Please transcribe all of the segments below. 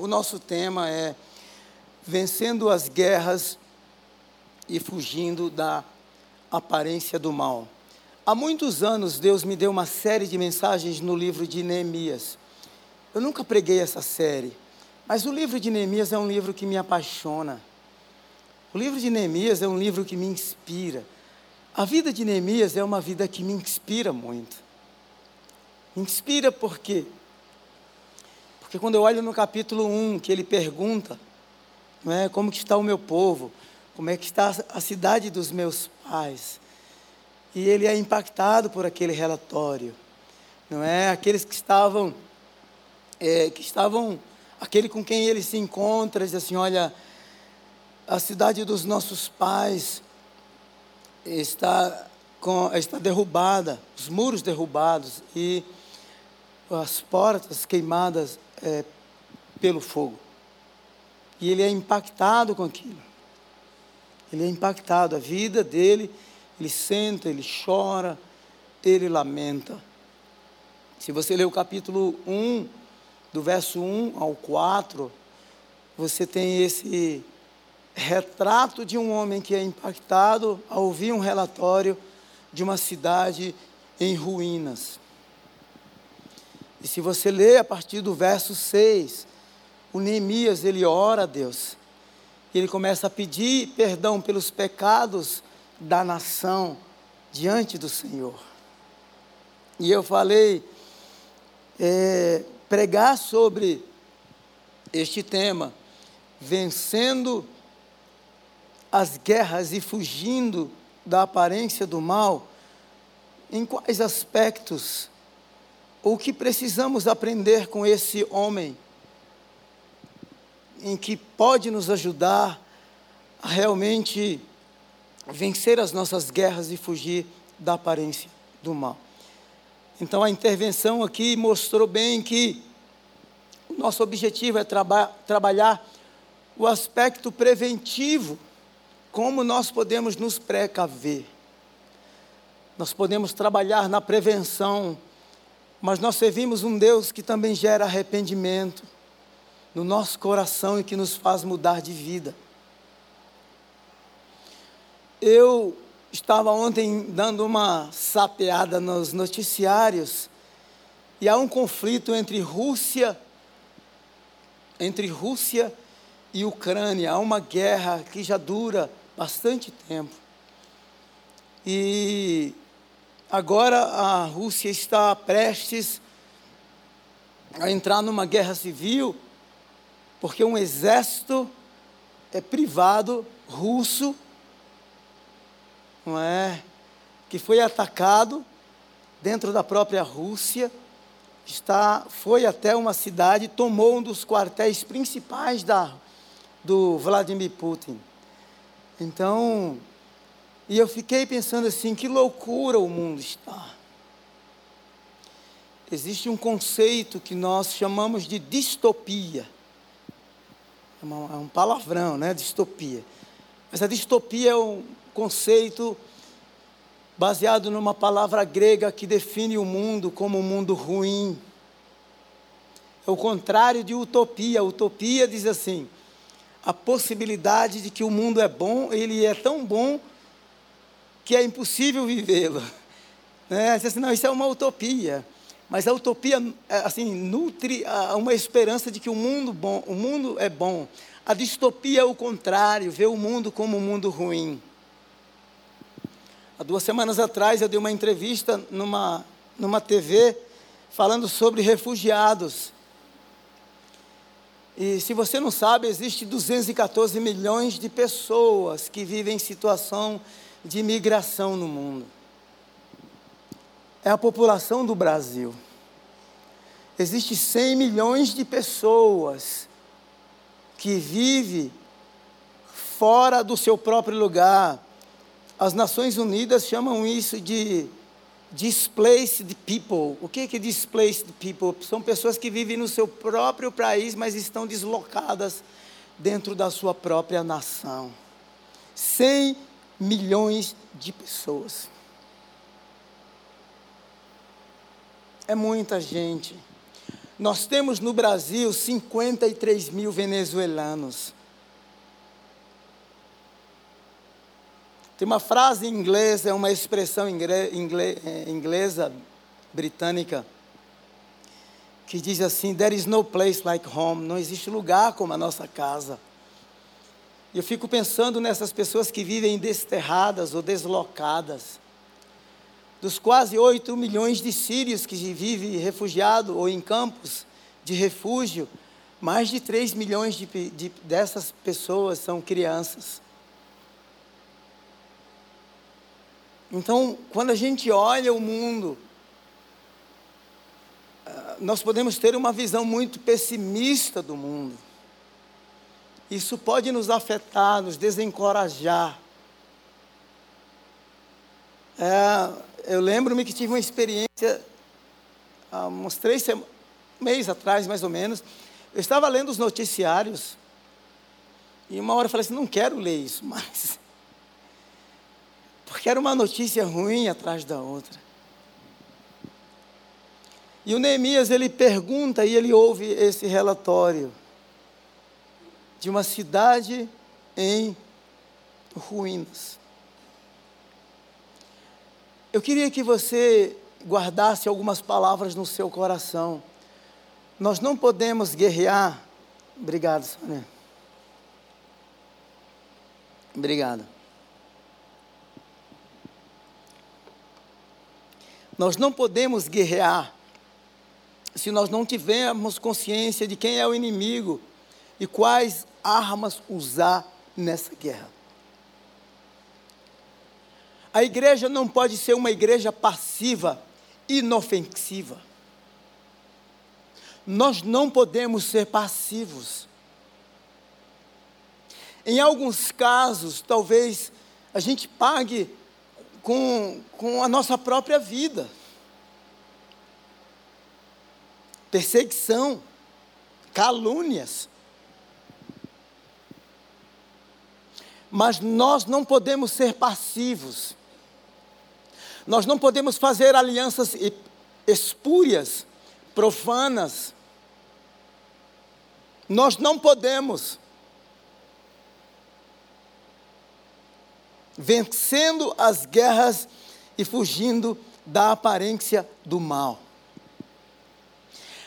O nosso tema é Vencendo as Guerras e Fugindo da Aparência do Mal. Há muitos anos, Deus me deu uma série de mensagens no livro de Neemias. Eu nunca preguei essa série, mas o livro de Neemias é um livro que me apaixona. O livro de Neemias é um livro que me inspira. A vida de Neemias é uma vida que me inspira muito. Me inspira porque porque quando eu olho no capítulo 1, que ele pergunta, não é, como que está o meu povo, como é que está a cidade dos meus pais, e ele é impactado por aquele relatório, não é? Aqueles que estavam, é, que estavam, aquele com quem ele se encontra, diz assim, olha, a cidade dos nossos pais está, com, está derrubada, os muros derrubados e as portas queimadas é, pelo fogo. E ele é impactado com aquilo. Ele é impactado. A vida dele, ele senta, ele chora, ele lamenta. Se você ler o capítulo 1, do verso 1 ao 4, você tem esse retrato de um homem que é impactado ao ouvir um relatório de uma cidade em ruínas. E se você ler a partir do verso 6, o Neemias, ele ora a Deus. Ele começa a pedir perdão pelos pecados da nação diante do Senhor. E eu falei, é, pregar sobre este tema, vencendo as guerras e fugindo da aparência do mal, em quais aspectos o que precisamos aprender com esse homem, em que pode nos ajudar a realmente vencer as nossas guerras e fugir da aparência do mal. Então a intervenção aqui mostrou bem que o nosso objetivo é traba trabalhar o aspecto preventivo, como nós podemos nos precaver. Nós podemos trabalhar na prevenção mas nós servimos um Deus que também gera arrependimento no nosso coração e que nos faz mudar de vida. Eu estava ontem dando uma sapeada nos noticiários e há um conflito entre Rússia entre Rússia e Ucrânia, há uma guerra que já dura bastante tempo. E Agora a Rússia está prestes a entrar numa guerra civil, porque um exército é privado russo, não é, que foi atacado dentro da própria Rússia, está, foi até uma cidade, tomou um dos quartéis principais da, do Vladimir Putin. Então, e eu fiquei pensando assim: que loucura o mundo está. Existe um conceito que nós chamamos de distopia. É, é um palavrão, né? Distopia. Mas a distopia é um conceito baseado numa palavra grega que define o mundo como um mundo ruim. É o contrário de utopia. Utopia diz assim: a possibilidade de que o mundo é bom, ele é tão bom que é impossível vivê-lo. Né? Assim, não, isso é uma utopia. Mas a utopia, é, assim, nutre uma esperança de que o mundo, bom, o mundo é bom. A distopia é o contrário, vê o mundo como um mundo ruim. Há duas semanas atrás eu dei uma entrevista numa, numa TV falando sobre refugiados. E se você não sabe, existe 214 milhões de pessoas que vivem em situação imigração no mundo. É a população do Brasil. Existem 100 milhões de pessoas que vivem fora do seu próprio lugar. As Nações Unidas chamam isso de displaced people. O que é displaced people? São pessoas que vivem no seu próprio país, mas estão deslocadas dentro da sua própria nação. 100 milhões de pessoas. É muita gente. Nós temos no Brasil 53 mil venezuelanos. Tem uma frase em inglês, é uma expressão é, inglesa, britânica, que diz assim: There is no place like home. Não existe lugar como a nossa casa. Eu fico pensando nessas pessoas que vivem desterradas ou deslocadas. Dos quase 8 milhões de sírios que vivem refugiados ou em campos de refúgio, mais de 3 milhões de, de, dessas pessoas são crianças. Então, quando a gente olha o mundo, ah, nós podemos ter uma visão muito pessimista do mundo. Isso pode nos afetar, nos desencorajar. É, eu lembro-me que tive uma experiência há uns três meses atrás, mais ou menos. Eu estava lendo os noticiários e uma hora eu falei assim: não quero ler isso mais. Porque era uma notícia ruim atrás da outra. E o Neemias, ele pergunta e ele ouve esse relatório de uma cidade em ruínas. Eu queria que você guardasse algumas palavras no seu coração. Nós não podemos guerrear. Obrigado, Sônia. Obrigado. Nós não podemos guerrear se nós não tivermos consciência de quem é o inimigo e quais armas usar nessa guerra. A igreja não pode ser uma igreja passiva, inofensiva. Nós não podemos ser passivos. Em alguns casos, talvez a gente pague com, com a nossa própria vida. Perseguição, calúnias. Mas nós não podemos ser passivos. Nós não podemos fazer alianças espúrias, profanas. Nós não podemos. Vencendo as guerras e fugindo da aparência do mal.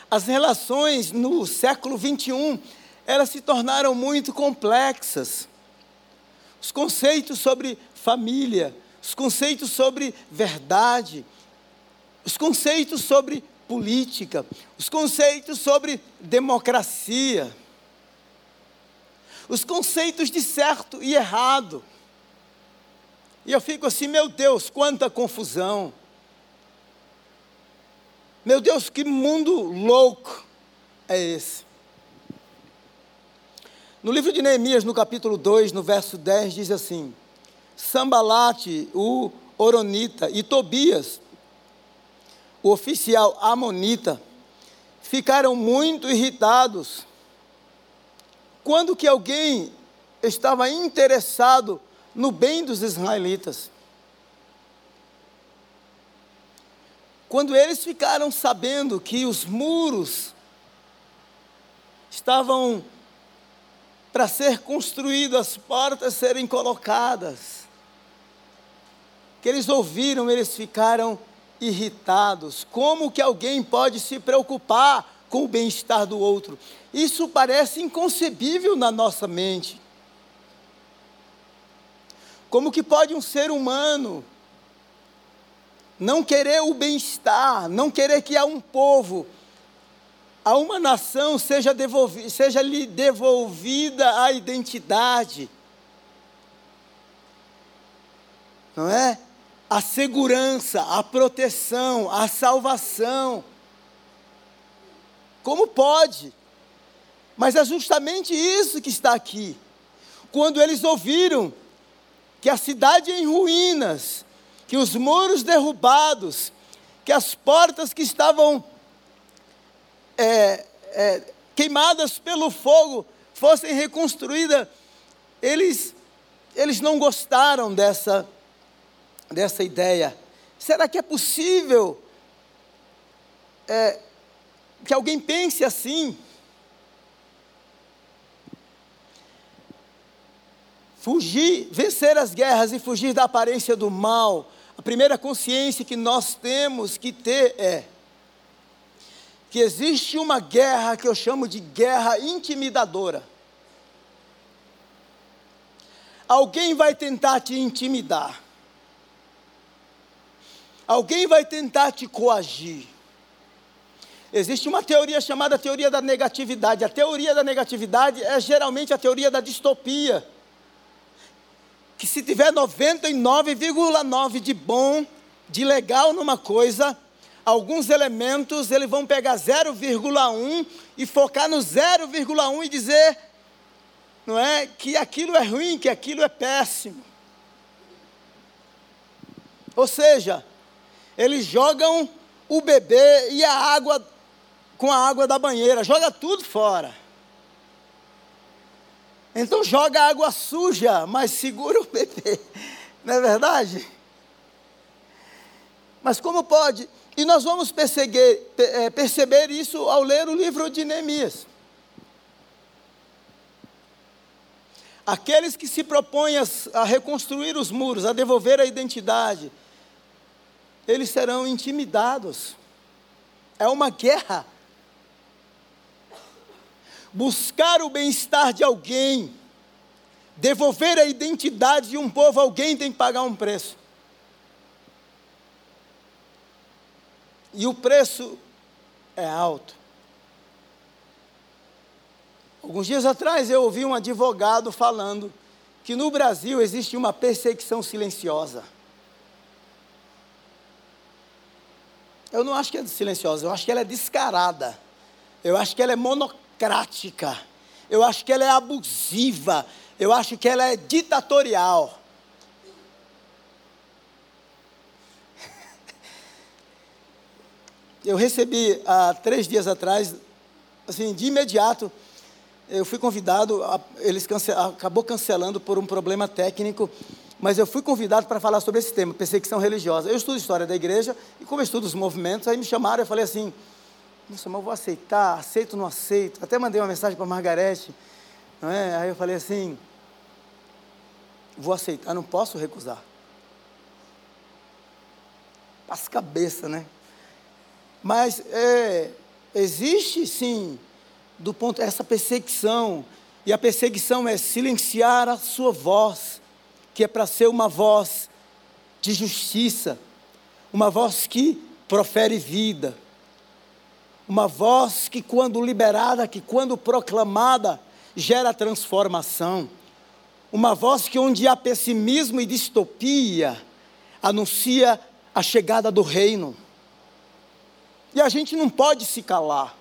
As relações no século 21, elas se tornaram muito complexas os conceitos sobre família, os conceitos sobre verdade, os conceitos sobre política, os conceitos sobre democracia, os conceitos de certo e errado. E eu fico assim, meu Deus, quanta confusão. Meu Deus, que mundo louco é esse? No livro de Neemias, no capítulo 2, no verso 10, diz assim: Sambalate, o Oronita, e Tobias, o oficial Amonita, ficaram muito irritados quando que alguém estava interessado no bem dos israelitas. Quando eles ficaram sabendo que os muros estavam para ser construído, as portas serem colocadas. Que eles ouviram, eles ficaram irritados. Como que alguém pode se preocupar com o bem-estar do outro? Isso parece inconcebível na nossa mente. Como que pode um ser humano não querer o bem-estar, não querer que há um povo a uma nação seja, devolvi, seja lhe devolvida a identidade. Não é? A segurança, a proteção, a salvação. Como pode? Mas é justamente isso que está aqui. Quando eles ouviram que a cidade em ruínas, que os muros derrubados, que as portas que estavam é, é, queimadas pelo fogo fossem reconstruídas, eles, eles não gostaram dessa, dessa ideia. Será que é possível é, que alguém pense assim. Fugir, vencer as guerras e fugir da aparência do mal. A primeira consciência que nós temos que ter é que existe uma guerra que eu chamo de guerra intimidadora. Alguém vai tentar te intimidar. Alguém vai tentar te coagir. Existe uma teoria chamada teoria da negatividade. A teoria da negatividade é geralmente a teoria da distopia. Que se tiver 99,9 de bom, de legal numa coisa, alguns elementos eles vão pegar 0,1 e focar no 0,1 e dizer não é que aquilo é ruim, que aquilo é péssimo. Ou seja, eles jogam o bebê e a água com a água da banheira, joga tudo fora. Então joga água suja, mas segura o bebê. Não é verdade? Mas como pode? E nós vamos é, perceber isso ao ler o livro de Neemias. Aqueles que se propõem a reconstruir os muros, a devolver a identidade, eles serão intimidados. É uma guerra. Buscar o bem-estar de alguém, devolver a identidade de um povo, alguém tem que pagar um preço. E o preço é alto. Alguns dias atrás eu ouvi um advogado falando que no Brasil existe uma perseguição silenciosa. Eu não acho que é silenciosa, eu acho que ela é descarada. Eu acho que ela é monocrática. Eu acho que ela é abusiva. Eu acho que ela é ditatorial. Eu recebi há três dias atrás, assim, de imediato, eu fui convidado, eles cance, acabou cancelando por um problema técnico, mas eu fui convidado para falar sobre esse tema, perseguição religiosa. Eu estudo história da igreja, e como eu estudo os movimentos, aí me chamaram, eu falei assim, nossa, mas eu vou aceitar, aceito ou não aceito? Até mandei uma mensagem para a Margarete, não é? aí eu falei assim, vou aceitar, não posso recusar. Passa cabeça, né? Mas é, existe sim do ponto essa perseguição, e a perseguição é silenciar a sua voz, que é para ser uma voz de justiça, uma voz que profere vida, uma voz que quando liberada, que quando proclamada, gera transformação, uma voz que onde há pessimismo e distopia, anuncia a chegada do reino. E a gente não pode se calar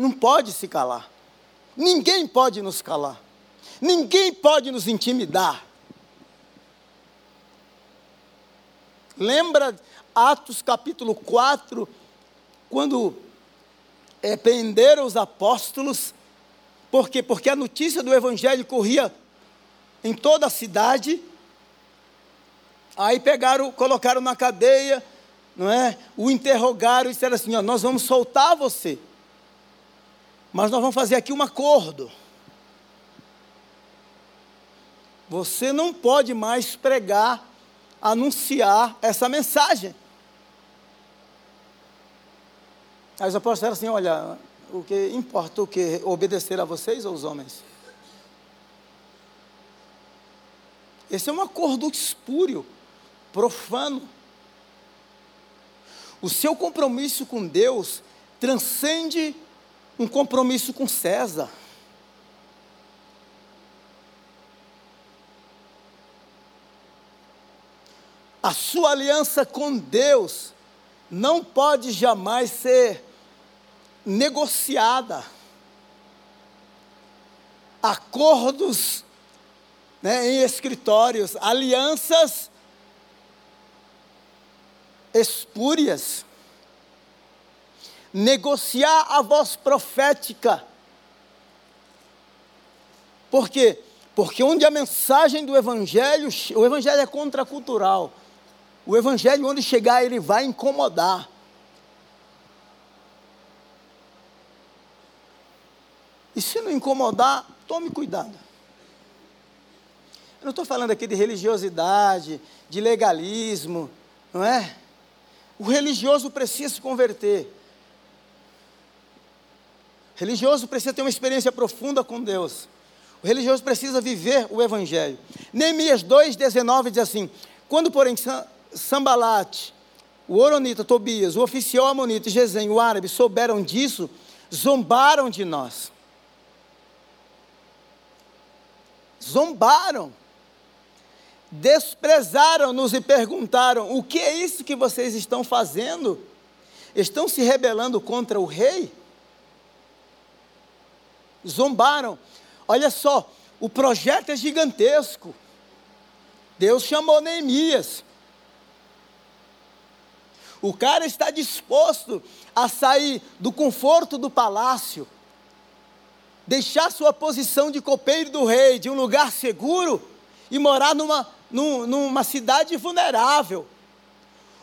não pode se calar. Ninguém pode nos calar. Ninguém pode nos intimidar. Lembra Atos capítulo 4, quando é, prenderam os apóstolos, por quê? Porque a notícia do evangelho corria em toda a cidade. Aí pegaram, colocaram na cadeia, não é? O interrogaram e disseram assim: ó, nós vamos soltar você. Mas nós vamos fazer aqui um acordo. Você não pode mais pregar, anunciar essa mensagem. Aí os apóstolos disseram assim: olha, o que importa o que? Obedecer a vocês ou os homens? Esse é um acordo espúrio, profano. O seu compromisso com Deus transcende um compromisso com César. A sua aliança com Deus não pode jamais ser negociada. Acordos né, em escritórios, alianças espúrias, negociar a voz profética. Por quê? Porque onde a mensagem do Evangelho, o Evangelho é contracultural. O Evangelho, onde chegar, ele vai incomodar. E se não incomodar, tome cuidado. Eu não estou falando aqui de religiosidade, de legalismo, não é? O religioso precisa se converter. O religioso precisa ter uma experiência profunda com Deus. O religioso precisa viver o Evangelho. Neemias 2,19 diz assim: Quando, porém, Sambalate, o Oronita, Tobias, o oficial Amonita e Gesem, o árabe, souberam disso, zombaram de nós. Zombaram desprezaram-nos e perguntaram: O que é isso que vocês estão fazendo? Estão se rebelando contra o rei? Zombaram. Olha só, o projeto é gigantesco. Deus chamou Neemias. O cara está disposto a sair do conforto do palácio, deixar sua posição de copeiro do rei, de um lugar seguro, e morar numa num, numa cidade vulnerável.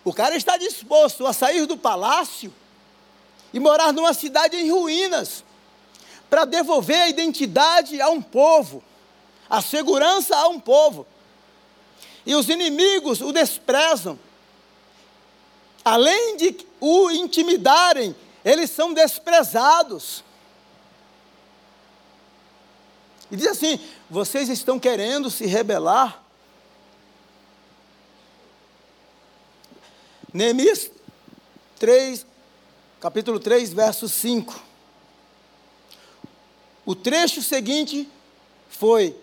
O cara está disposto a sair do palácio e morar numa cidade em ruínas para devolver a identidade a um povo, a segurança a um povo. E os inimigos o desprezam. Além de o intimidarem, eles são desprezados. E diz assim: vocês estão querendo se rebelar Neemias 3, capítulo 3, verso 5. O trecho seguinte foi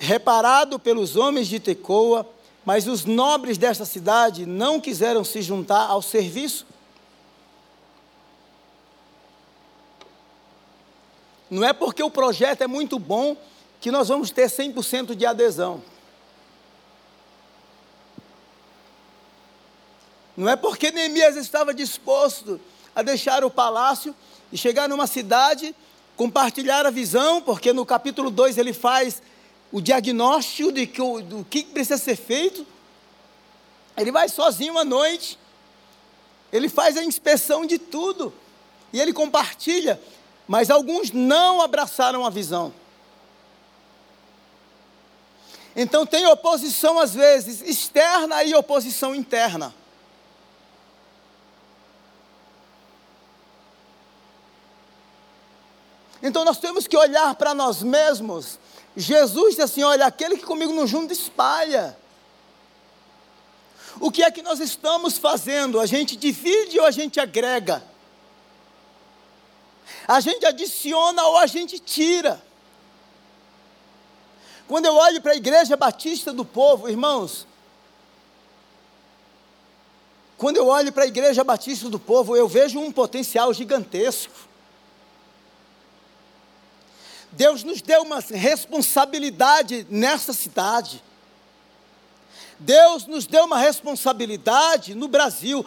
reparado pelos homens de Tecoa, mas os nobres desta cidade não quiseram se juntar ao serviço. Não é porque o projeto é muito bom que nós vamos ter 100% de adesão. Não é porque Neemias estava disposto a deixar o palácio e chegar numa cidade, compartilhar a visão, porque no capítulo 2 ele faz o diagnóstico de que, do que precisa ser feito. Ele vai sozinho à noite, ele faz a inspeção de tudo e ele compartilha, mas alguns não abraçaram a visão. Então tem oposição às vezes externa e oposição interna. Então nós temos que olhar para nós mesmos. Jesus disse assim: olha, aquele que comigo não junta espalha. O que é que nós estamos fazendo? A gente divide ou a gente agrega? A gente adiciona ou a gente tira? Quando eu olho para a igreja batista do povo, irmãos, quando eu olho para a igreja batista do povo, eu vejo um potencial gigantesco. Deus nos deu uma responsabilidade nessa cidade. Deus nos deu uma responsabilidade no Brasil.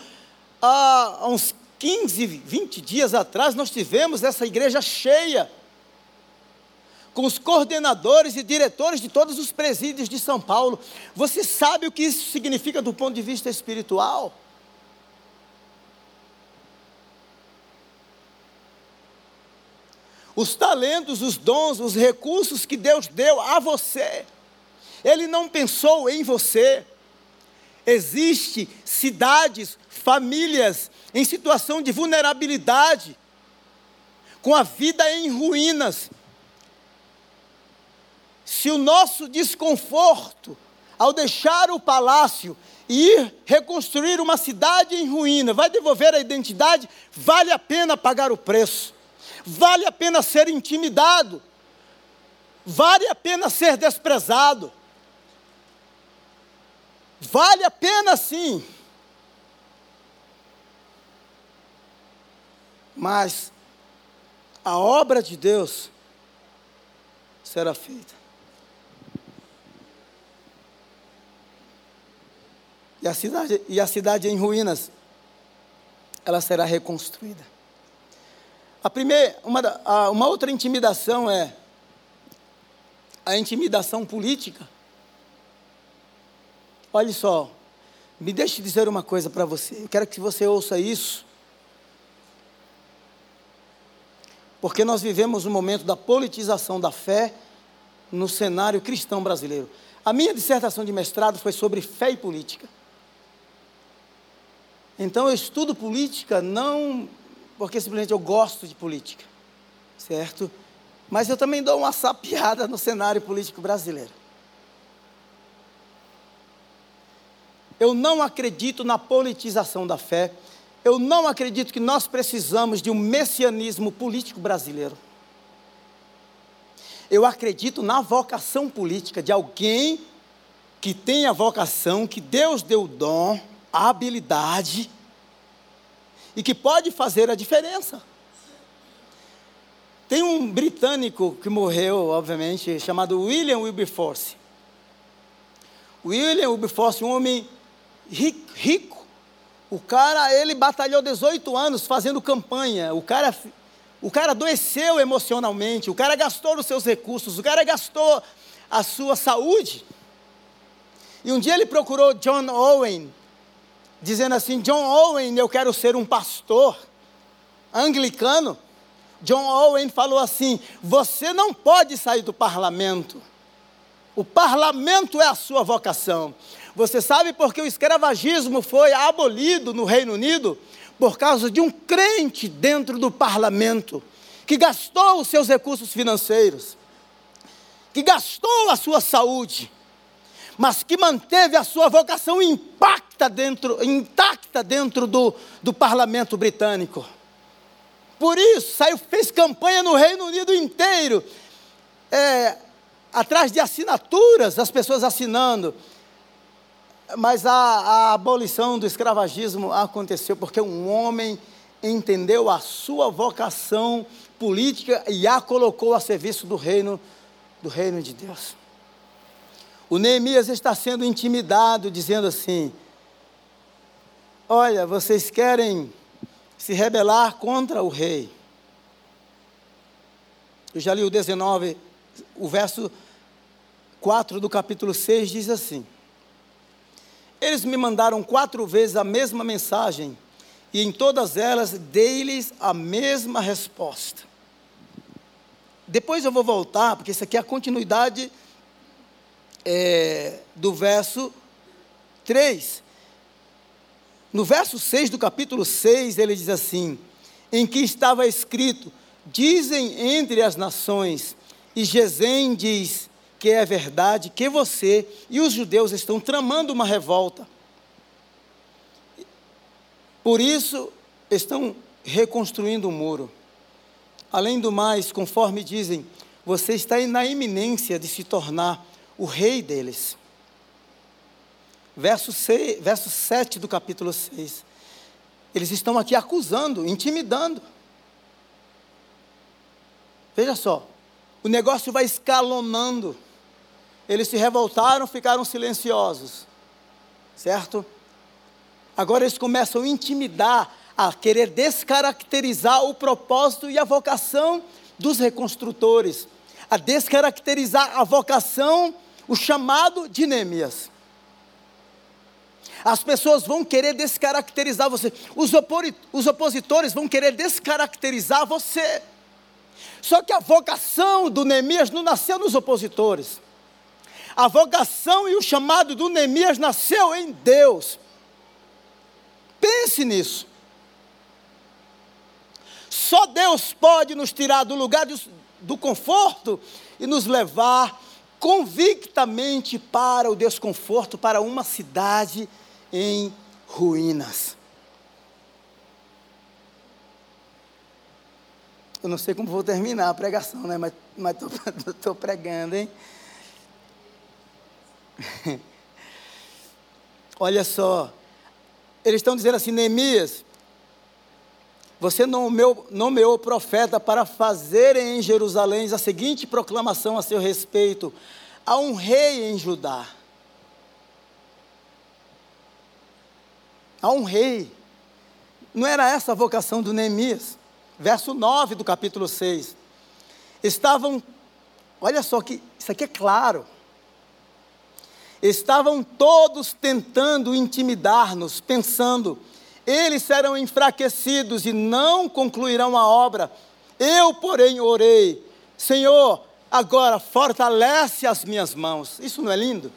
Há uns 15, 20 dias atrás, nós tivemos essa igreja cheia, com os coordenadores e diretores de todos os presídios de São Paulo. Você sabe o que isso significa do ponto de vista espiritual? Os talentos, os dons, os recursos que Deus deu a você. Ele não pensou em você. Existem cidades, famílias em situação de vulnerabilidade, com a vida em ruínas. Se o nosso desconforto, ao deixar o palácio e ir reconstruir uma cidade em ruína, vai devolver a identidade, vale a pena pagar o preço. Vale a pena ser intimidado. Vale a pena ser desprezado. Vale a pena sim. Mas a obra de Deus será feita. E a cidade, e a cidade em ruínas, ela será reconstruída. A primeira, uma, a, uma outra intimidação é a intimidação política. Olhe só, me deixe dizer uma coisa para você. Eu quero que você ouça isso. porque nós vivemos um momento da politização da fé no cenário cristão brasileiro. A minha dissertação de mestrado foi sobre fé e política. Então eu estudo política não porque simplesmente eu gosto de política, certo? Mas eu também dou uma sapiada no cenário político brasileiro. Eu não acredito na politização da fé. Eu não acredito que nós precisamos de um messianismo político brasileiro. Eu acredito na vocação política de alguém que tem a vocação, que Deus deu o dom, a habilidade e que pode fazer a diferença. Tem um britânico que morreu, obviamente, chamado William Wilberforce. William Wilberforce, um homem rico. O cara, ele batalhou 18 anos fazendo campanha. O cara, o cara adoeceu emocionalmente. O cara gastou os seus recursos. O cara gastou a sua saúde. E um dia ele procurou John Owen, dizendo assim: John Owen, eu quero ser um pastor anglicano. John Owen falou assim: Você não pode sair do parlamento. O parlamento é a sua vocação. Você sabe por que o escravagismo foi abolido no Reino Unido? Por causa de um crente dentro do parlamento, que gastou os seus recursos financeiros, que gastou a sua saúde, mas que manteve a sua vocação intacta dentro, intacta dentro do, do parlamento britânico. Por isso, saiu, fez campanha no Reino Unido inteiro, é, atrás de assinaturas, as pessoas assinando. Mas a, a abolição do escravagismo aconteceu porque um homem entendeu a sua vocação política e a colocou a serviço do reino, do reino de Deus. O Neemias está sendo intimidado, dizendo assim: Olha, vocês querem se rebelar contra o rei. Eu já li o 19, o verso 4 do capítulo 6 diz assim: Eles me mandaram quatro vezes a mesma mensagem, e em todas elas dei-lhes a mesma resposta. Depois eu vou voltar, porque isso aqui é a continuidade é, do verso 3. No verso 6 do capítulo 6, ele diz assim: Em que estava escrito: Dizem entre as nações, e Gesem diz que é verdade, que você e os judeus estão tramando uma revolta. Por isso, estão reconstruindo o um muro. Além do mais, conforme dizem, você está na iminência de se tornar o rei deles. Verso, 6, verso 7 do capítulo 6. Eles estão aqui acusando, intimidando. Veja só, o negócio vai escalonando. Eles se revoltaram, ficaram silenciosos, certo? Agora eles começam a intimidar, a querer descaracterizar o propósito e a vocação dos reconstrutores, a descaracterizar a vocação o chamado de Neemias. As pessoas vão querer descaracterizar você, os, os opositores vão querer descaracterizar você. Só que a vocação do Neemias não nasceu nos opositores. A vocação e o chamado do Neemias nasceu em Deus. Pense nisso. Só Deus pode nos tirar do lugar do, do conforto e nos levar convictamente para o desconforto, para uma cidade em ruínas. Eu não sei como vou terminar a pregação, né? mas estou pregando, hein? Olha só, eles estão dizendo assim, Neemias, você nomeou, nomeou profeta para fazer em Jerusalém a seguinte proclamação a seu respeito: há um rei em Judá. Há um rei. Não era essa a vocação do Neemias? Verso 9 do capítulo 6. Estavam, olha só que isso aqui é claro. Estavam todos tentando intimidar-nos, pensando: eles serão enfraquecidos e não concluirão a obra. Eu, porém, orei, Senhor, agora fortalece as minhas mãos. Isso não é lindo?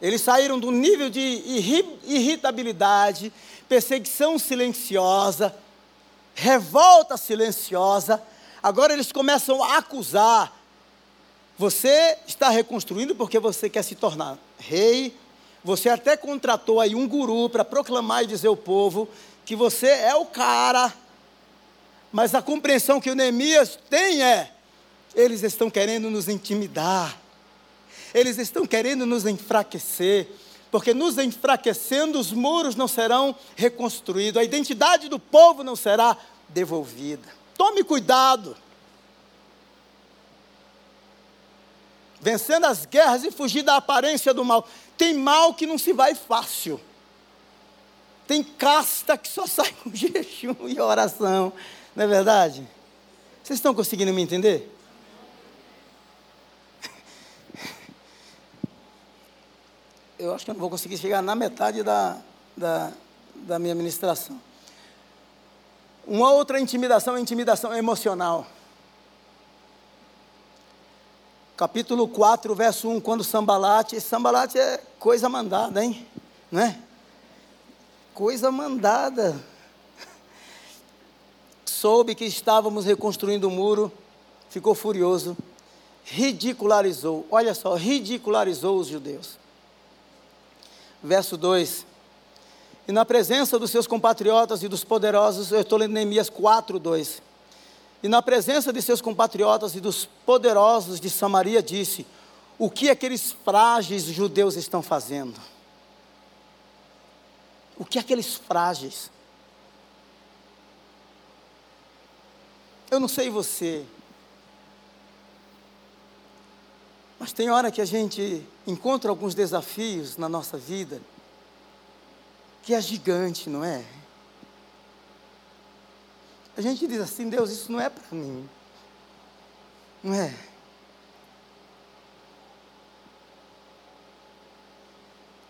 Eles saíram do nível de irritabilidade, perseguição silenciosa, revolta silenciosa. Agora eles começam a acusar. Você está reconstruindo porque você quer se tornar rei. Você até contratou aí um guru para proclamar e dizer ao povo que você é o cara. Mas a compreensão que o Neemias tem é: eles estão querendo nos intimidar eles estão querendo nos enfraquecer, porque nos enfraquecendo os muros não serão reconstruídos, a identidade do povo não será devolvida. Tome cuidado. Vencendo as guerras e fugir da aparência do mal. Tem mal que não se vai fácil. Tem casta que só sai com jejum e oração. Não é verdade? Vocês estão conseguindo me entender? eu acho que eu não vou conseguir chegar na metade da, da, da minha ministração. Uma outra intimidação é intimidação emocional. Capítulo 4, verso 1, quando Sambalate, Sambalate é coisa mandada, hein? Não é? Coisa mandada. Soube que estávamos reconstruindo o muro, ficou furioso, ridicularizou, olha só, ridicularizou os judeus verso 2. E na presença dos seus compatriotas e dos poderosos, eu estou lendo Neemias 4, 2. E na presença de seus compatriotas e dos poderosos de Samaria, disse: O que aqueles frágeis judeus estão fazendo? O que aqueles frágeis? Eu não sei você, Mas tem hora que a gente encontra alguns desafios na nossa vida que é gigante, não é? A gente diz assim, Deus, isso não é para mim. Não é?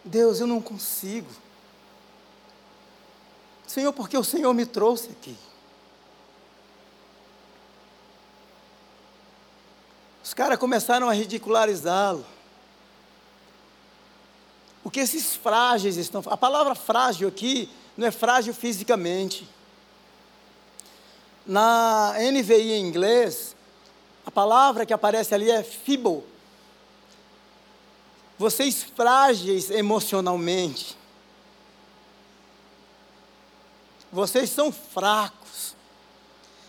Deus, eu não consigo. Senhor, porque o Senhor me trouxe aqui. Os caras começaram a ridicularizá-lo. O que esses frágeis estão A palavra frágil aqui não é frágil fisicamente. Na NVI em inglês, a palavra que aparece ali é feeble. Vocês frágeis emocionalmente. Vocês são fracos.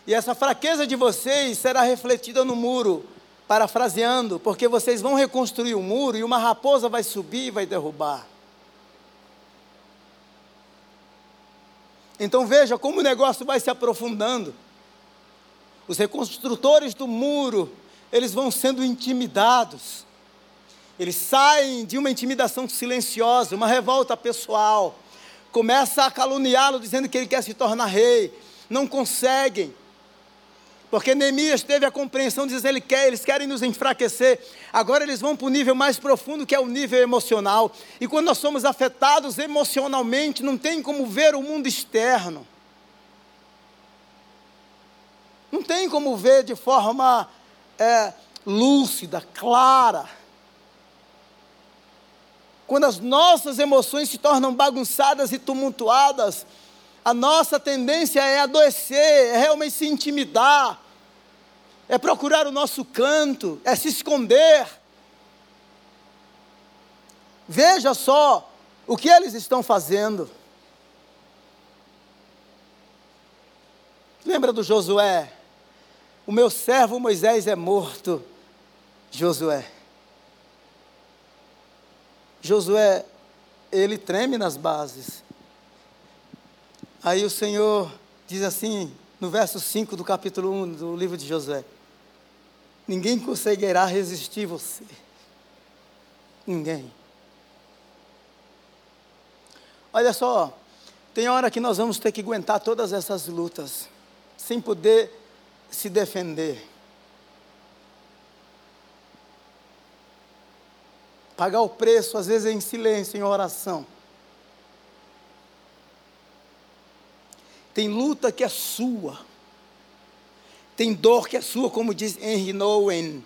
E essa fraqueza de vocês será refletida no muro parafraseando, porque vocês vão reconstruir o muro e uma raposa vai subir e vai derrubar. Então veja como o negócio vai se aprofundando. Os reconstrutores do muro, eles vão sendo intimidados. Eles saem de uma intimidação silenciosa, uma revolta pessoal. Começa a caluniá-lo dizendo que ele quer se tornar rei. Não conseguem. Porque Neemias teve a compreensão de dizer, ele quer, eles querem nos enfraquecer. Agora eles vão para o nível mais profundo, que é o nível emocional. E quando nós somos afetados emocionalmente, não tem como ver o mundo externo. Não tem como ver de forma é, lúcida, clara. Quando as nossas emoções se tornam bagunçadas e tumultuadas, a nossa tendência é adoecer, é realmente se intimidar, é procurar o nosso canto, é se esconder. Veja só o que eles estão fazendo. Lembra do Josué? O meu servo Moisés é morto. Josué. Josué, ele treme nas bases. Aí o Senhor diz assim, no verso 5 do capítulo 1 do livro de Josué: Ninguém conseguirá resistir você. Ninguém. Olha só, tem hora que nós vamos ter que aguentar todas essas lutas, sem poder se defender. Pagar o preço, às vezes, em silêncio, em oração. Tem luta que é sua. Tem dor que é sua, como diz Henry Nowen.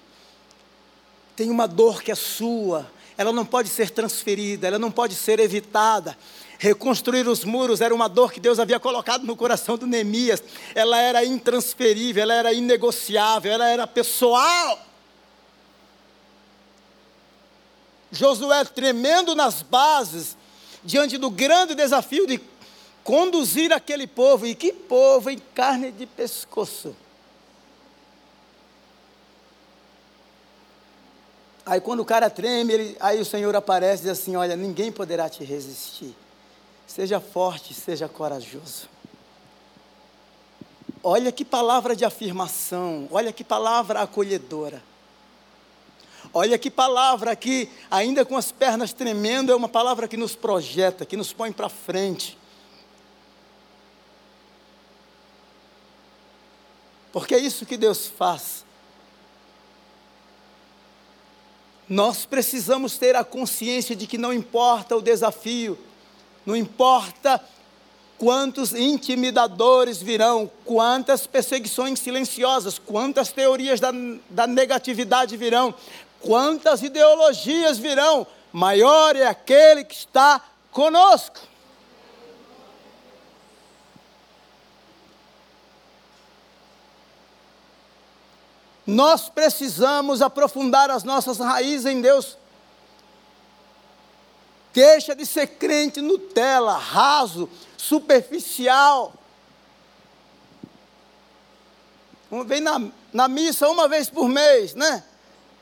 Tem uma dor que é sua. Ela não pode ser transferida, ela não pode ser evitada. Reconstruir os muros era uma dor que Deus havia colocado no coração do Neemias. Ela era intransferível, ela era inegociável, ela era pessoal. Josué tremendo nas bases, diante do grande desafio de conduzir aquele povo, e que povo em carne de pescoço. Aí quando o cara treme, ele, aí o Senhor aparece e diz assim: Olha, ninguém poderá te resistir. Seja forte, seja corajoso. Olha que palavra de afirmação, olha que palavra acolhedora. Olha que palavra aqui, ainda com as pernas tremendo, é uma palavra que nos projeta, que nos põe para frente. Porque é isso que Deus faz. Nós precisamos ter a consciência de que não importa o desafio, não importa quantos intimidadores virão, quantas perseguições silenciosas, quantas teorias da, da negatividade virão, quantas ideologias virão, maior é aquele que está conosco. Nós precisamos aprofundar as nossas raízes em Deus. Deixa de ser crente Nutella, raso, superficial. Vem na, na missa uma vez por mês, né?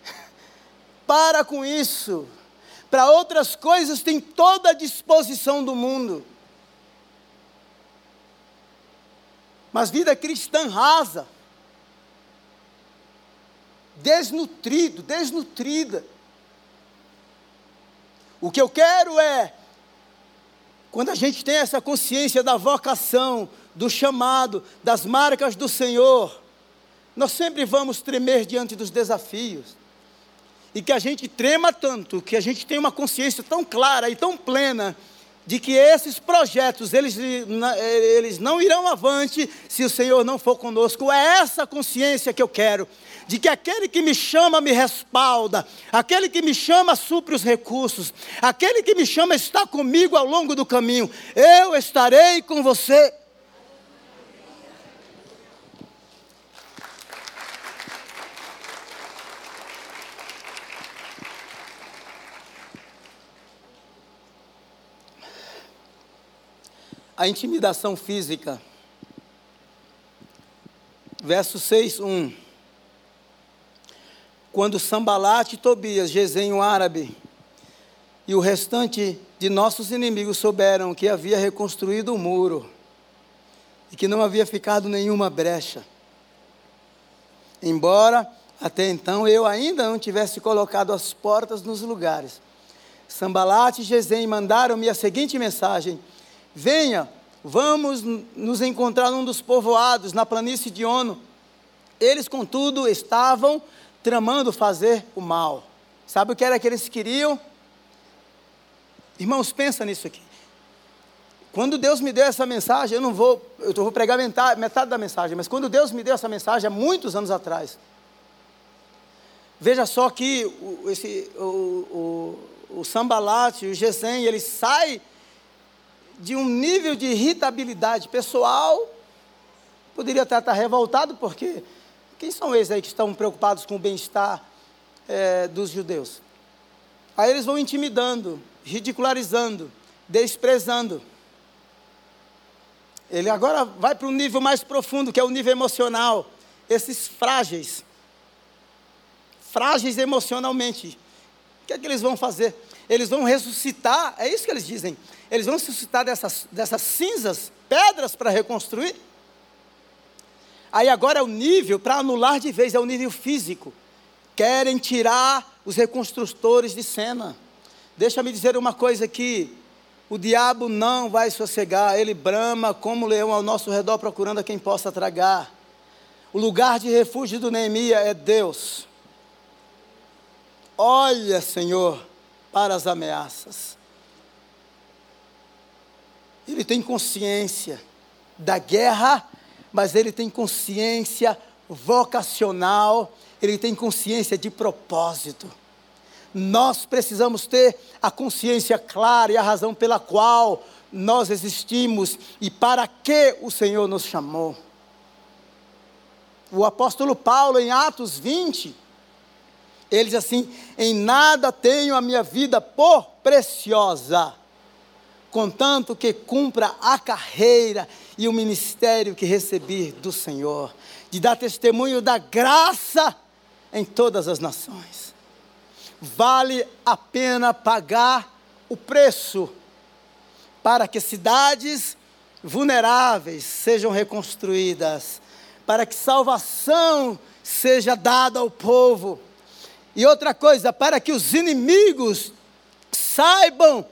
Para com isso. Para outras coisas tem toda a disposição do mundo. Mas vida cristã rasa, desnutrido, desnutrida. O que eu quero é, quando a gente tem essa consciência da vocação, do chamado, das marcas do Senhor, nós sempre vamos tremer diante dos desafios. E que a gente trema tanto, que a gente tenha uma consciência tão clara e tão plena de que esses projetos, eles, eles não irão avante se o Senhor não for conosco. É essa consciência que eu quero, de que aquele que me chama me respalda, aquele que me chama supre os recursos, aquele que me chama está comigo ao longo do caminho. Eu estarei com você. A intimidação física. Verso 6, 1. Quando Sambalate e Tobias, Gesenho árabe, e o restante de nossos inimigos souberam que havia reconstruído o muro e que não havia ficado nenhuma brecha. Embora até então eu ainda não tivesse colocado as portas nos lugares. Sambalate e Gesem mandaram-me a seguinte mensagem: Venha, vamos nos encontrar num dos povoados, na planície de Ono. Eles, contudo, estavam tramando fazer o mal. Sabe o que era que eles queriam? Irmãos, pensa nisso aqui. Quando Deus me deu essa mensagem, eu não vou, eu vou pregar metade, metade da mensagem, mas quando Deus me deu essa mensagem há muitos anos atrás, veja só que o, esse, o, o, o o ele sai de um nível de irritabilidade pessoal, poderia até estar revoltado, porque quem são eles aí que estão preocupados com o bem-estar é, dos judeus? Aí eles vão intimidando, ridicularizando, desprezando. Ele agora vai para um nível mais profundo, que é o nível emocional. Esses frágeis, frágeis emocionalmente, o que é que eles vão fazer? Eles vão ressuscitar, é isso que eles dizem. Eles vão ressuscitar dessas, dessas cinzas, pedras para reconstruir. Aí agora é o nível, para anular de vez, é o nível físico. Querem tirar os reconstrutores de cena. Deixa-me dizer uma coisa aqui. O diabo não vai sossegar, ele brama como leão ao nosso redor procurando a quem possa tragar. O lugar de refúgio do Neemias é Deus. Olha, Senhor, para as ameaças. Ele tem consciência da guerra, mas ele tem consciência vocacional, ele tem consciência de propósito. Nós precisamos ter a consciência clara e a razão pela qual nós existimos e para que o Senhor nos chamou. O apóstolo Paulo, em Atos 20, ele diz assim: Em nada tenho a minha vida por preciosa, contanto que cumpra a carreira e o ministério que recebi do Senhor, de dar testemunho da graça em todas as nações. Vale a pena pagar o preço para que cidades vulneráveis sejam reconstruídas, para que salvação seja dada ao povo. E outra coisa, para que os inimigos saibam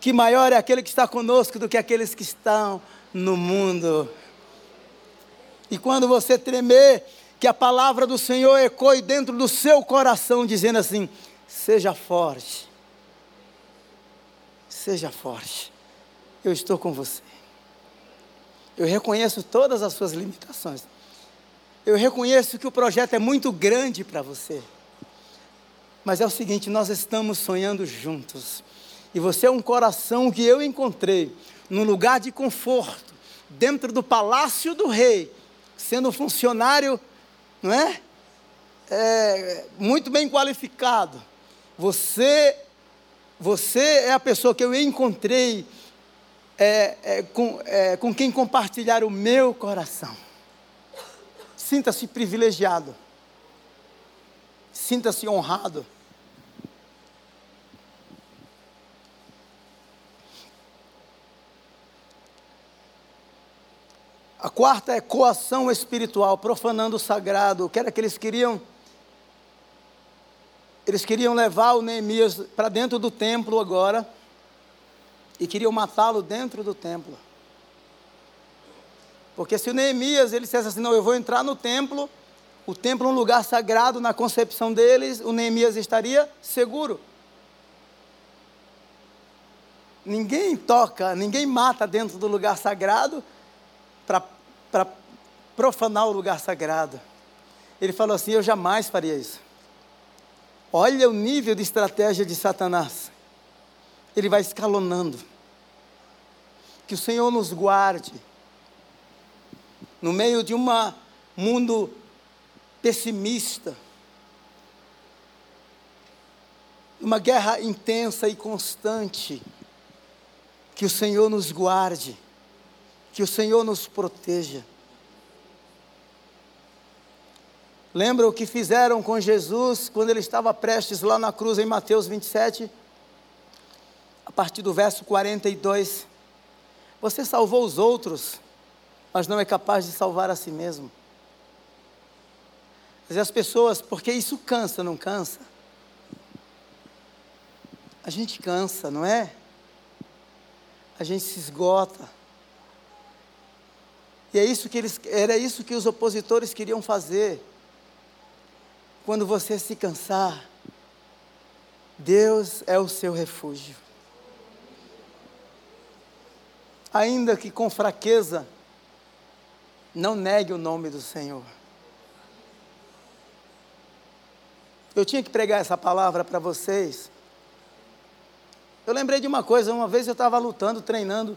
que maior é aquele que está conosco do que aqueles que estão no mundo. E quando você tremer, que a palavra do Senhor ecoe dentro do seu coração, dizendo assim: seja forte, seja forte, eu estou com você. Eu reconheço todas as suas limitações. Eu reconheço que o projeto é muito grande para você. Mas é o seguinte: nós estamos sonhando juntos. E você é um coração que eu encontrei num lugar de conforto, dentro do palácio do rei, sendo funcionário não é? é muito bem qualificado. Você, você é a pessoa que eu encontrei é, é, com, é, com quem compartilhar o meu coração. Sinta-se privilegiado. Sinta-se honrado. A quarta é coação espiritual, profanando o sagrado. O que era que eles queriam? Eles queriam levar o Neemias para dentro do templo agora e queriam matá-lo dentro do templo. Porque se o Neemias ele dissesse assim, não, eu vou entrar no templo, o templo é um lugar sagrado na concepção deles, o Neemias estaria seguro. Ninguém toca, ninguém mata dentro do lugar sagrado, para profanar o lugar sagrado. Ele falou assim: Eu jamais faria isso. Olha o nível de estratégia de Satanás. Ele vai escalonando. Que o Senhor nos guarde no meio de um mundo pessimista, uma guerra intensa e constante. Que o Senhor nos guarde que o Senhor nos proteja. Lembra o que fizeram com Jesus quando ele estava prestes lá na cruz em Mateus 27? A partir do verso 42. Você salvou os outros, mas não é capaz de salvar a si mesmo. Mas as pessoas, porque isso cansa, não cansa? A gente cansa, não é? A gente se esgota. É isso que eles, era isso que os opositores queriam fazer. Quando você se cansar, Deus é o seu refúgio. Ainda que com fraqueza, não negue o nome do Senhor. Eu tinha que pregar essa palavra para vocês. Eu lembrei de uma coisa, uma vez eu estava lutando, treinando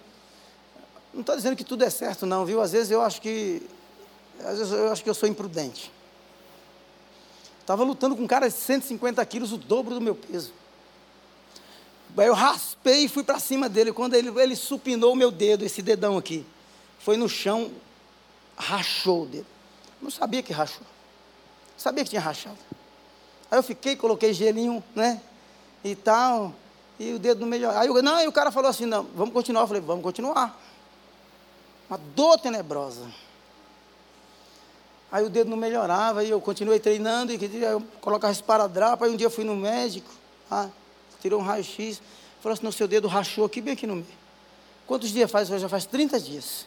não estou dizendo que tudo é certo, não, viu? Às vezes eu acho que. Às vezes eu acho que eu sou imprudente. Estava lutando com um cara de 150 quilos, o dobro do meu peso. Aí eu raspei e fui para cima dele. Quando ele, ele supinou o meu dedo, esse dedão aqui. Foi no chão, rachou o dedo. Não sabia que rachou. Sabia que tinha rachado. Aí eu fiquei, coloquei gelinho, né? E tal. E o dedo não melhorou. Aí eu, não, aí o cara falou assim: não, vamos continuar. Eu falei, vamos continuar uma dor tenebrosa. Aí o dedo não melhorava, e eu continuei treinando, e eu colocava esparadrapo, aí um dia eu fui no médico, ah, tirou um raio-x, falou assim, no seu dedo rachou aqui, bem aqui no meio. Quantos dias faz? Já faz 30 dias.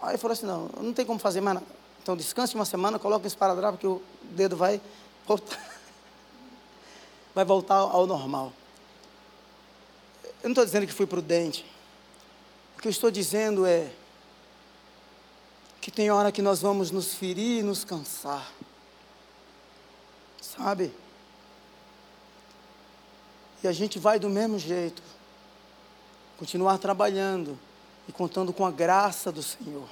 Aí falou assim, não, não tem como fazer mais nada. Então descanse uma semana, coloque um esparadrapo que o dedo vai voltar, vai voltar ao normal. Eu não estou dizendo que fui prudente que eu estou dizendo é que tem hora que nós vamos nos ferir e nos cansar. Sabe? E a gente vai do mesmo jeito. Continuar trabalhando e contando com a graça do Senhor,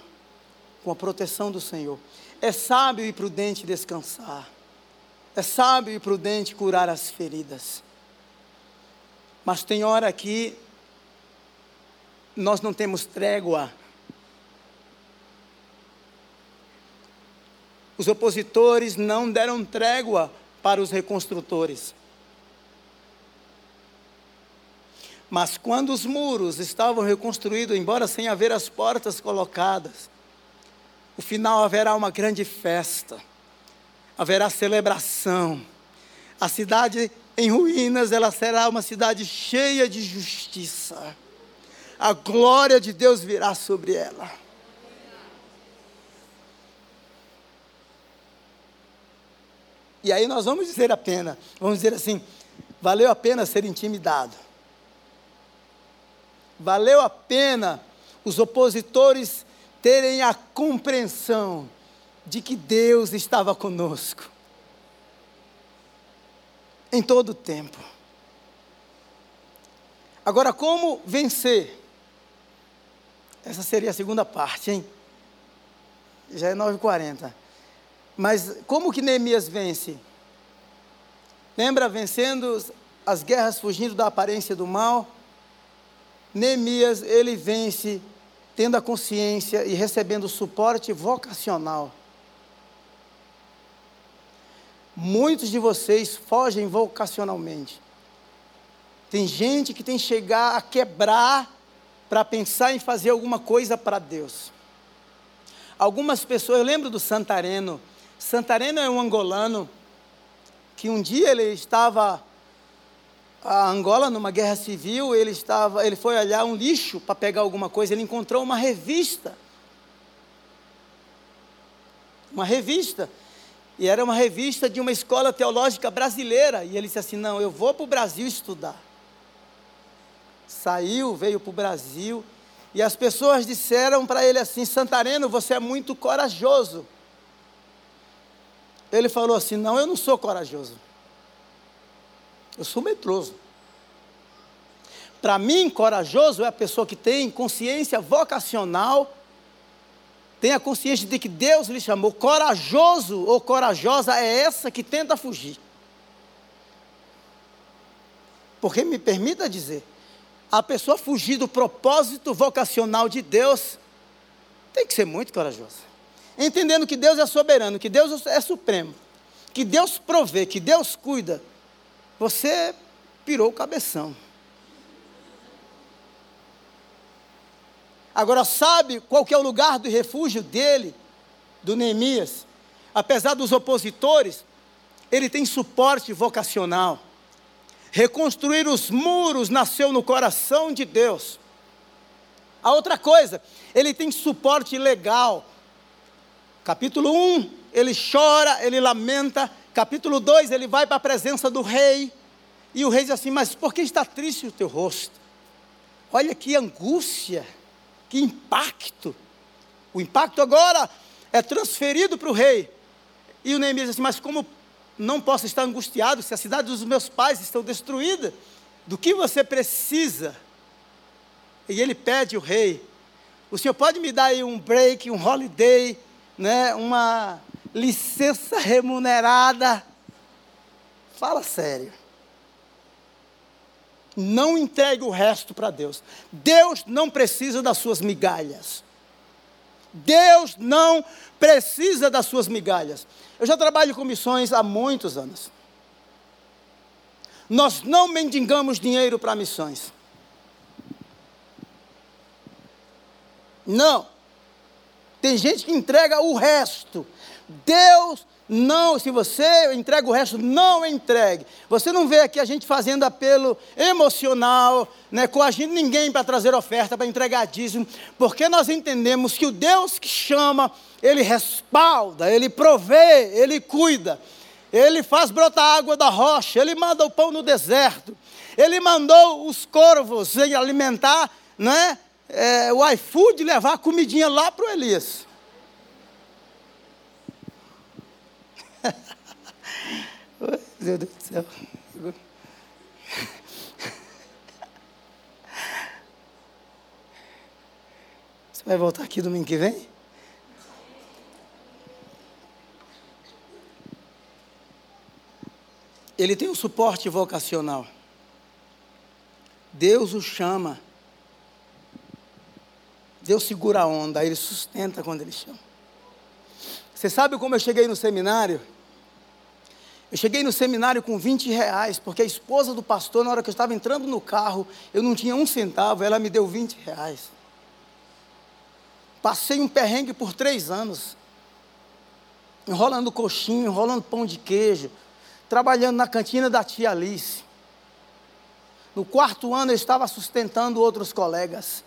com a proteção do Senhor. É sábio e prudente descansar. É sábio e prudente curar as feridas. Mas tem hora que nós não temos trégua. Os opositores não deram trégua para os reconstrutores. Mas quando os muros estavam reconstruídos, embora sem haver as portas colocadas, o final haverá uma grande festa, haverá celebração. A cidade em ruínas, ela será uma cidade cheia de justiça. A glória de Deus virá sobre ela. E aí nós vamos dizer a pena, vamos dizer assim, valeu a pena ser intimidado. Valeu a pena os opositores terem a compreensão de que Deus estava conosco em todo o tempo. Agora, como vencer? Essa seria a segunda parte, hein? Já é 9h40. Mas como que Neemias vence? Lembra vencendo as guerras, fugindo da aparência do mal? Neemias, ele vence tendo a consciência e recebendo suporte vocacional. Muitos de vocês fogem vocacionalmente. Tem gente que tem que chegar a quebrar para pensar em fazer alguma coisa para Deus. Algumas pessoas, eu lembro do Santareno. Santareno é um angolano que um dia ele estava a Angola numa guerra civil, ele estava, ele foi olhar um lixo para pegar alguma coisa, ele encontrou uma revista. Uma revista. E era uma revista de uma escola teológica brasileira. E ele disse assim: Não, eu vou para o Brasil estudar. Saiu, veio para o Brasil. E as pessoas disseram para ele assim: Santareno, você é muito corajoso. Ele falou assim: Não, eu não sou corajoso. Eu sou medroso. Para mim, corajoso é a pessoa que tem consciência vocacional, tem a consciência de que Deus lhe chamou. Corajoso ou corajosa é essa que tenta fugir. Porque me permita dizer, a pessoa fugir do propósito vocacional de Deus tem que ser muito corajosa. Entendendo que Deus é soberano, que Deus é supremo, que Deus provê, que Deus cuida você pirou o cabeção. Agora, sabe qual que é o lugar do refúgio dele, do Neemias? Apesar dos opositores, ele tem suporte vocacional. Reconstruir os muros nasceu no coração de Deus. A outra coisa, ele tem suporte legal. Capítulo 1, ele chora, ele lamenta, Capítulo 2, ele vai para a presença do rei. E o rei diz assim: Mas por que está triste o teu rosto? Olha que angústia, que impacto. O impacto agora é transferido para o rei. E o Neemias diz assim: Mas como não posso estar angustiado se a cidade dos meus pais estão destruída? Do que você precisa? E ele pede o rei: O senhor pode me dar aí um break, um holiday, né, uma licença remunerada. Fala sério. Não entregue o resto para Deus. Deus não precisa das suas migalhas. Deus não precisa das suas migalhas. Eu já trabalho com missões há muitos anos. Nós não mendigamos dinheiro para missões. Não. Tem gente que entrega o resto. Deus não, se você entrega o resto, não entregue. Você não vê aqui a gente fazendo apelo emocional, né, coagindo ninguém para trazer oferta, para entregar dízimo, porque nós entendemos que o Deus que chama, Ele respalda, Ele provê, Ele cuida, Ele faz brotar água da rocha, Ele manda o pão no deserto, Ele mandou os corvos alimentar, né? é, o iFood levar a comidinha lá para o Elias. Meu Deus do céu. Você vai voltar aqui domingo que vem? Ele tem um suporte vocacional. Deus o chama. Deus segura a onda, ele sustenta quando ele chama. Você sabe como eu cheguei no seminário? Eu cheguei no seminário com 20 reais, porque a esposa do pastor, na hora que eu estava entrando no carro, eu não tinha um centavo, ela me deu 20 reais. Passei um perrengue por três anos, enrolando coxinha, enrolando pão de queijo, trabalhando na cantina da tia Alice. No quarto ano eu estava sustentando outros colegas.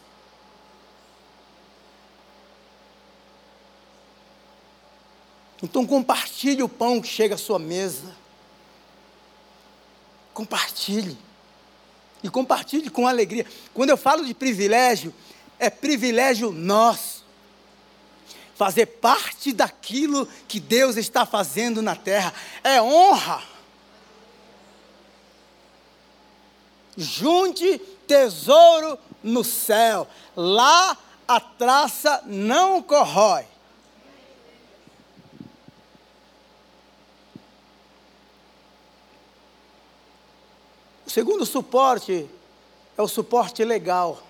Então compartilhe o pão que chega à sua mesa. Compartilhe. E compartilhe com alegria. Quando eu falo de privilégio, é privilégio nosso fazer parte daquilo que Deus está fazendo na terra. É honra. Junte tesouro no céu. Lá a traça não corrói. Segundo suporte é o suporte legal.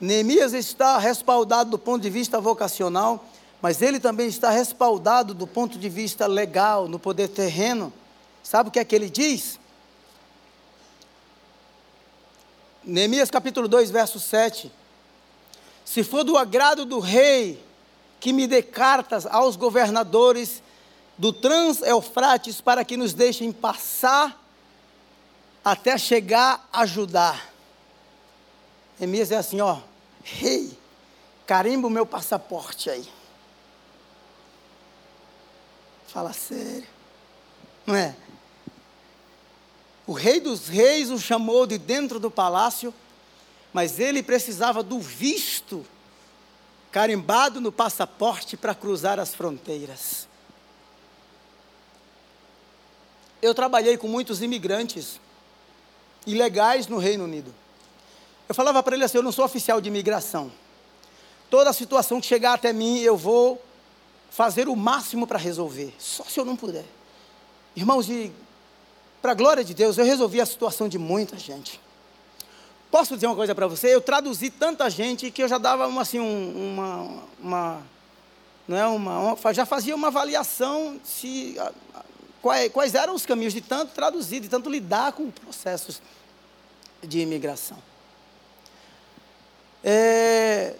Neemias está respaldado do ponto de vista vocacional, mas ele também está respaldado do ponto de vista legal, no poder terreno. Sabe o que é que ele diz? Neemias capítulo 2, verso 7. Se for do agrado do rei que me dê cartas aos governadores do Trans-Eufrates para que nos deixem passar até chegar a Judá. Neemias é assim, ó, rei, carimba o meu passaporte aí. Fala sério. Não é? O rei dos reis o chamou de dentro do palácio, mas ele precisava do visto carimbado no passaporte para cruzar as fronteiras. Eu trabalhei com muitos imigrantes ilegais no Reino Unido. Eu falava para ele assim: eu não sou oficial de imigração. Toda situação que chegar até mim, eu vou fazer o máximo para resolver, só se eu não puder. Irmãos, para a glória de Deus, eu resolvi a situação de muita gente. Posso dizer uma coisa para você? Eu traduzi tanta gente que eu já dava uma, assim, um, uma, uma, não é uma, uma, já fazia uma avaliação se quais, eram os caminhos de tanto traduzir, de tanto lidar com processos de imigração. É,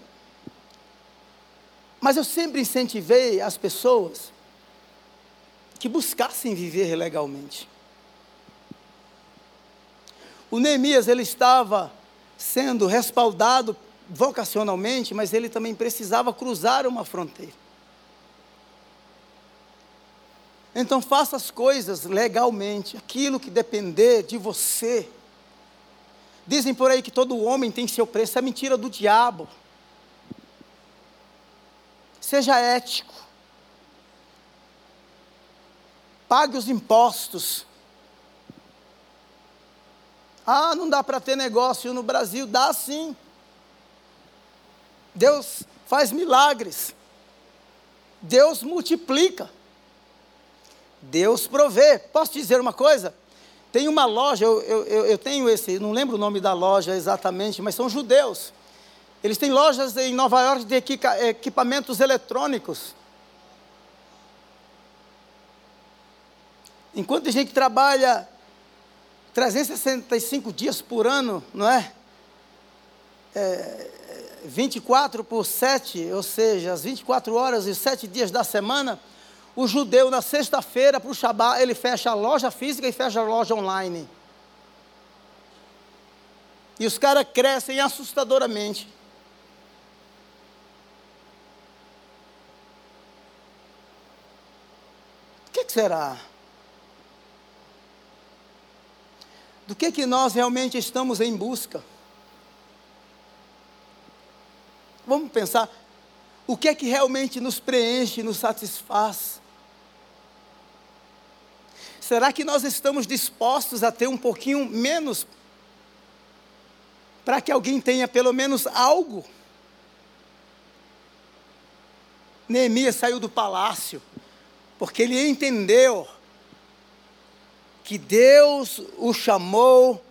mas eu sempre incentivei as pessoas que buscassem viver legalmente. O Neemias, ele estava sendo respaldado vocacionalmente, mas ele também precisava cruzar uma fronteira. Então faça as coisas legalmente, aquilo que depender de você. Dizem por aí que todo homem tem seu preço, é mentira do diabo. Seja ético. Pague os impostos. Ah, não dá para ter negócio no Brasil. Dá sim. Deus faz milagres. Deus multiplica. Deus provê. Posso dizer uma coisa? Tem uma loja, eu, eu, eu tenho esse, não lembro o nome da loja exatamente, mas são judeus. Eles têm lojas em Nova York de equipamentos eletrônicos. Enquanto a gente trabalha 365 dias por ano, não é? é 24 por 7, ou seja, as 24 horas e 7 dias da semana, o judeu na sexta-feira para o Shabá, ele fecha a loja física e fecha a loja online. E os caras crescem assustadoramente. O que, que será? do que que nós realmente estamos em busca. Vamos pensar o que é que realmente nos preenche, nos satisfaz. Será que nós estamos dispostos a ter um pouquinho menos para que alguém tenha pelo menos algo? Neemias saiu do palácio porque ele entendeu que Deus o chamou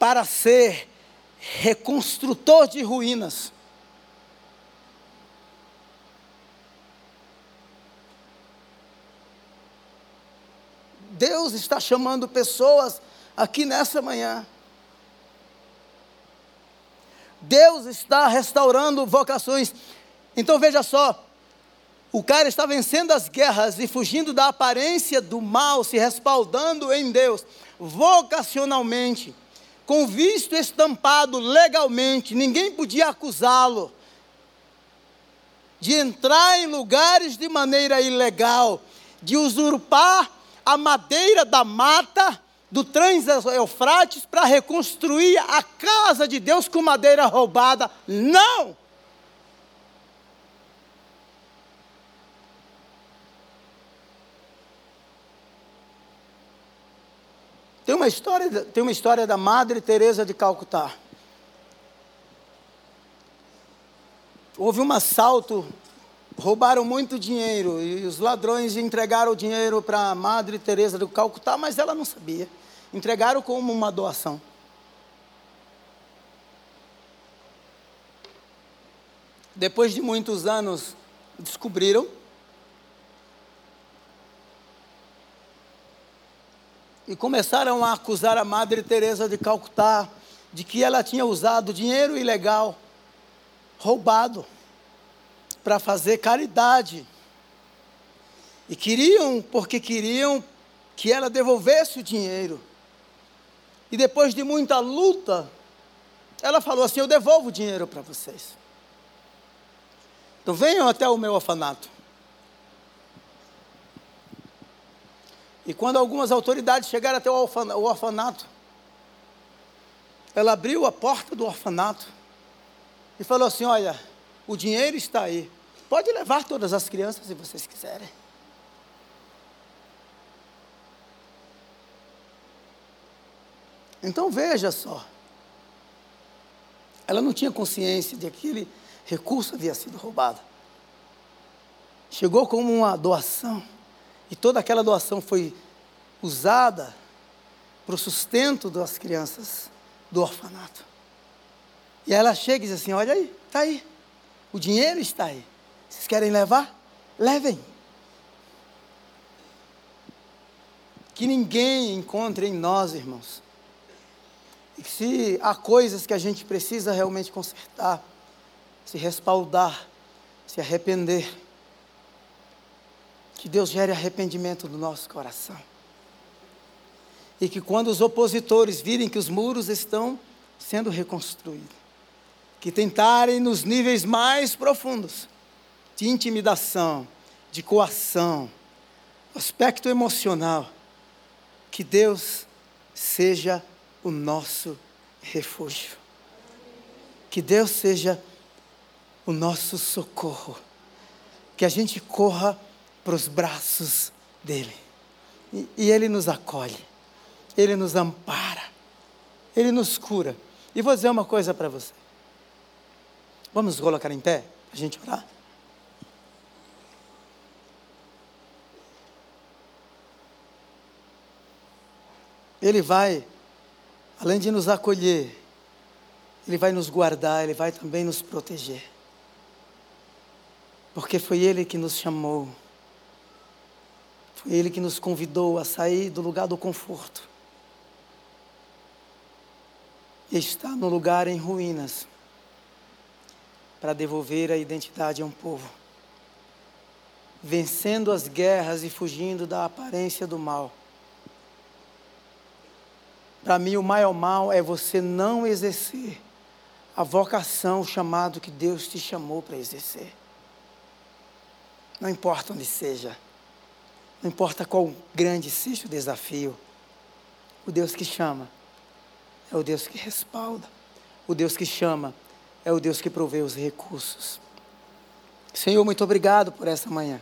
para ser reconstrutor de ruínas. Deus está chamando pessoas aqui nessa manhã. Deus está restaurando vocações. Então veja só, o cara está vencendo as guerras e fugindo da aparência do mal, se respaldando em Deus, vocacionalmente, com visto estampado legalmente, ninguém podia acusá-lo de entrar em lugares de maneira ilegal, de usurpar a madeira da mata do Trans-Eufrates para reconstruir a casa de Deus com madeira roubada. Não! Tem uma história, tem uma história da Madre Teresa de Calcutá. Houve um assalto roubaram muito dinheiro e os ladrões entregaram o dinheiro para a Madre Teresa do Calcutá, mas ela não sabia. Entregaram como uma doação. Depois de muitos anos, descobriram e começaram a acusar a Madre Teresa de Calcutá de que ela tinha usado dinheiro ilegal, roubado para fazer caridade. E queriam, porque queriam que ela devolvesse o dinheiro. E depois de muita luta, ela falou assim: Eu devolvo o dinheiro para vocês. Então venham até o meu orfanato. E quando algumas autoridades chegaram até o orfanato, ela abriu a porta do orfanato e falou assim: Olha, o dinheiro está aí. Pode levar todas as crianças se vocês quiserem. Então veja só. Ela não tinha consciência de que aquele recurso havia sido roubado. Chegou como uma doação. E toda aquela doação foi usada para o sustento das crianças do orfanato. E ela chega e diz assim: Olha aí, está aí. O dinheiro está aí. Vocês querem levar? Levem. Que ninguém encontre em nós, irmãos. E que se há coisas que a gente precisa realmente consertar, se respaldar, se arrepender, que Deus gere arrependimento no nosso coração. E que quando os opositores virem que os muros estão sendo reconstruídos, que tentarem nos níveis mais profundos de intimidação, de coação, aspecto emocional, que Deus seja o nosso refúgio. Que Deus seja o nosso socorro. Que a gente corra para os braços dEle. E, e Ele nos acolhe, Ele nos ampara, Ele nos cura. E vou dizer uma coisa para você. Vamos colocar em pé, a gente orar? Ele vai, além de nos acolher, Ele vai nos guardar, Ele vai também nos proteger. Porque foi Ele que nos chamou, foi Ele que nos convidou a sair do lugar do conforto. E está no lugar em ruínas para devolver a identidade a um povo. Vencendo as guerras e fugindo da aparência do mal. Para mim, o maior mal é você não exercer a vocação, o chamado que Deus te chamou para exercer. Não importa onde seja, não importa qual grande seja o desafio, O Deus que chama é o Deus que respalda. O Deus que chama é o Deus que provê os recursos. Senhor, muito obrigado por essa manhã.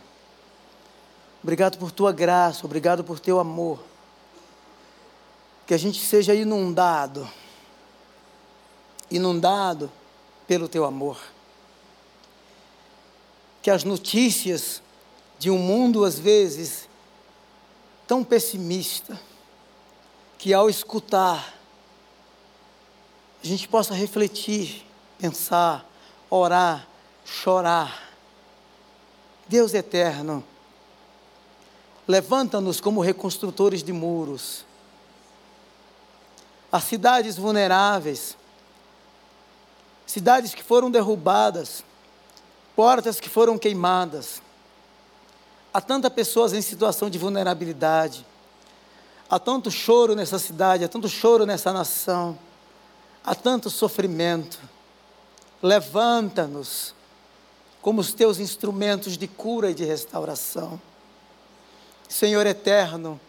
Obrigado por tua graça, obrigado por teu amor. Que a gente seja inundado, inundado pelo teu amor. Que as notícias de um mundo, às vezes, tão pessimista, que ao escutar, a gente possa refletir, pensar, orar, chorar. Deus eterno, levanta-nos como reconstrutores de muros. As cidades vulneráveis, cidades que foram derrubadas, portas que foram queimadas. Há tantas pessoas em situação de vulnerabilidade. Há tanto choro nessa cidade, há tanto choro nessa nação. Há tanto sofrimento. Levanta-nos como os teus instrumentos de cura e de restauração. Senhor eterno,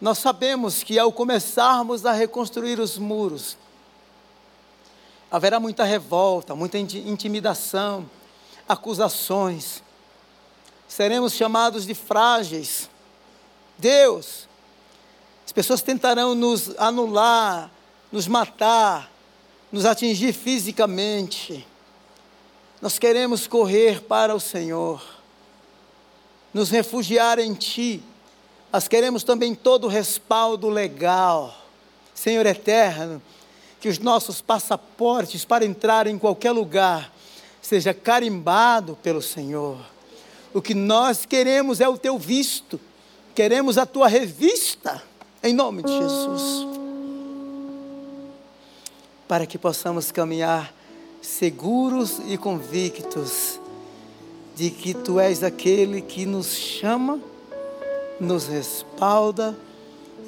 nós sabemos que ao começarmos a reconstruir os muros, haverá muita revolta, muita intimidação, acusações. Seremos chamados de frágeis. Deus, as pessoas tentarão nos anular, nos matar, nos atingir fisicamente. Nós queremos correr para o Senhor, nos refugiar em Ti. Nós queremos também todo o respaldo legal. Senhor eterno, que os nossos passaportes para entrar em qualquer lugar seja carimbado pelo Senhor. O que nós queremos é o teu visto, queremos a tua revista, em nome de Jesus. Para que possamos caminhar seguros e convictos de que tu és aquele que nos chama, nos respalda,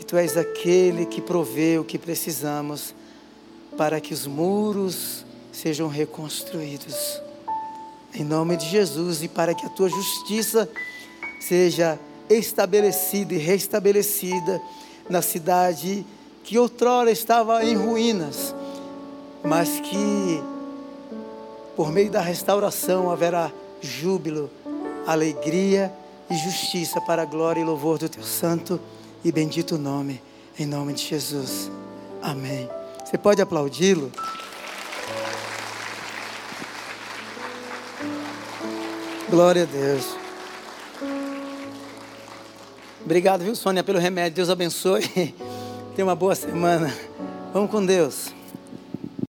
e tu és aquele que provê o que precisamos para que os muros sejam reconstruídos. Em nome de Jesus e para que a tua justiça seja estabelecida e restabelecida na cidade que outrora estava em ruínas, mas que por meio da restauração haverá júbilo, alegria e justiça para a glória e louvor do teu santo e bendito nome, em nome de Jesus. Amém. Você pode aplaudi-lo? Glória a Deus. Obrigado, viu, Sônia, pelo remédio. Deus abençoe. Tenha uma boa semana. Vamos com Deus.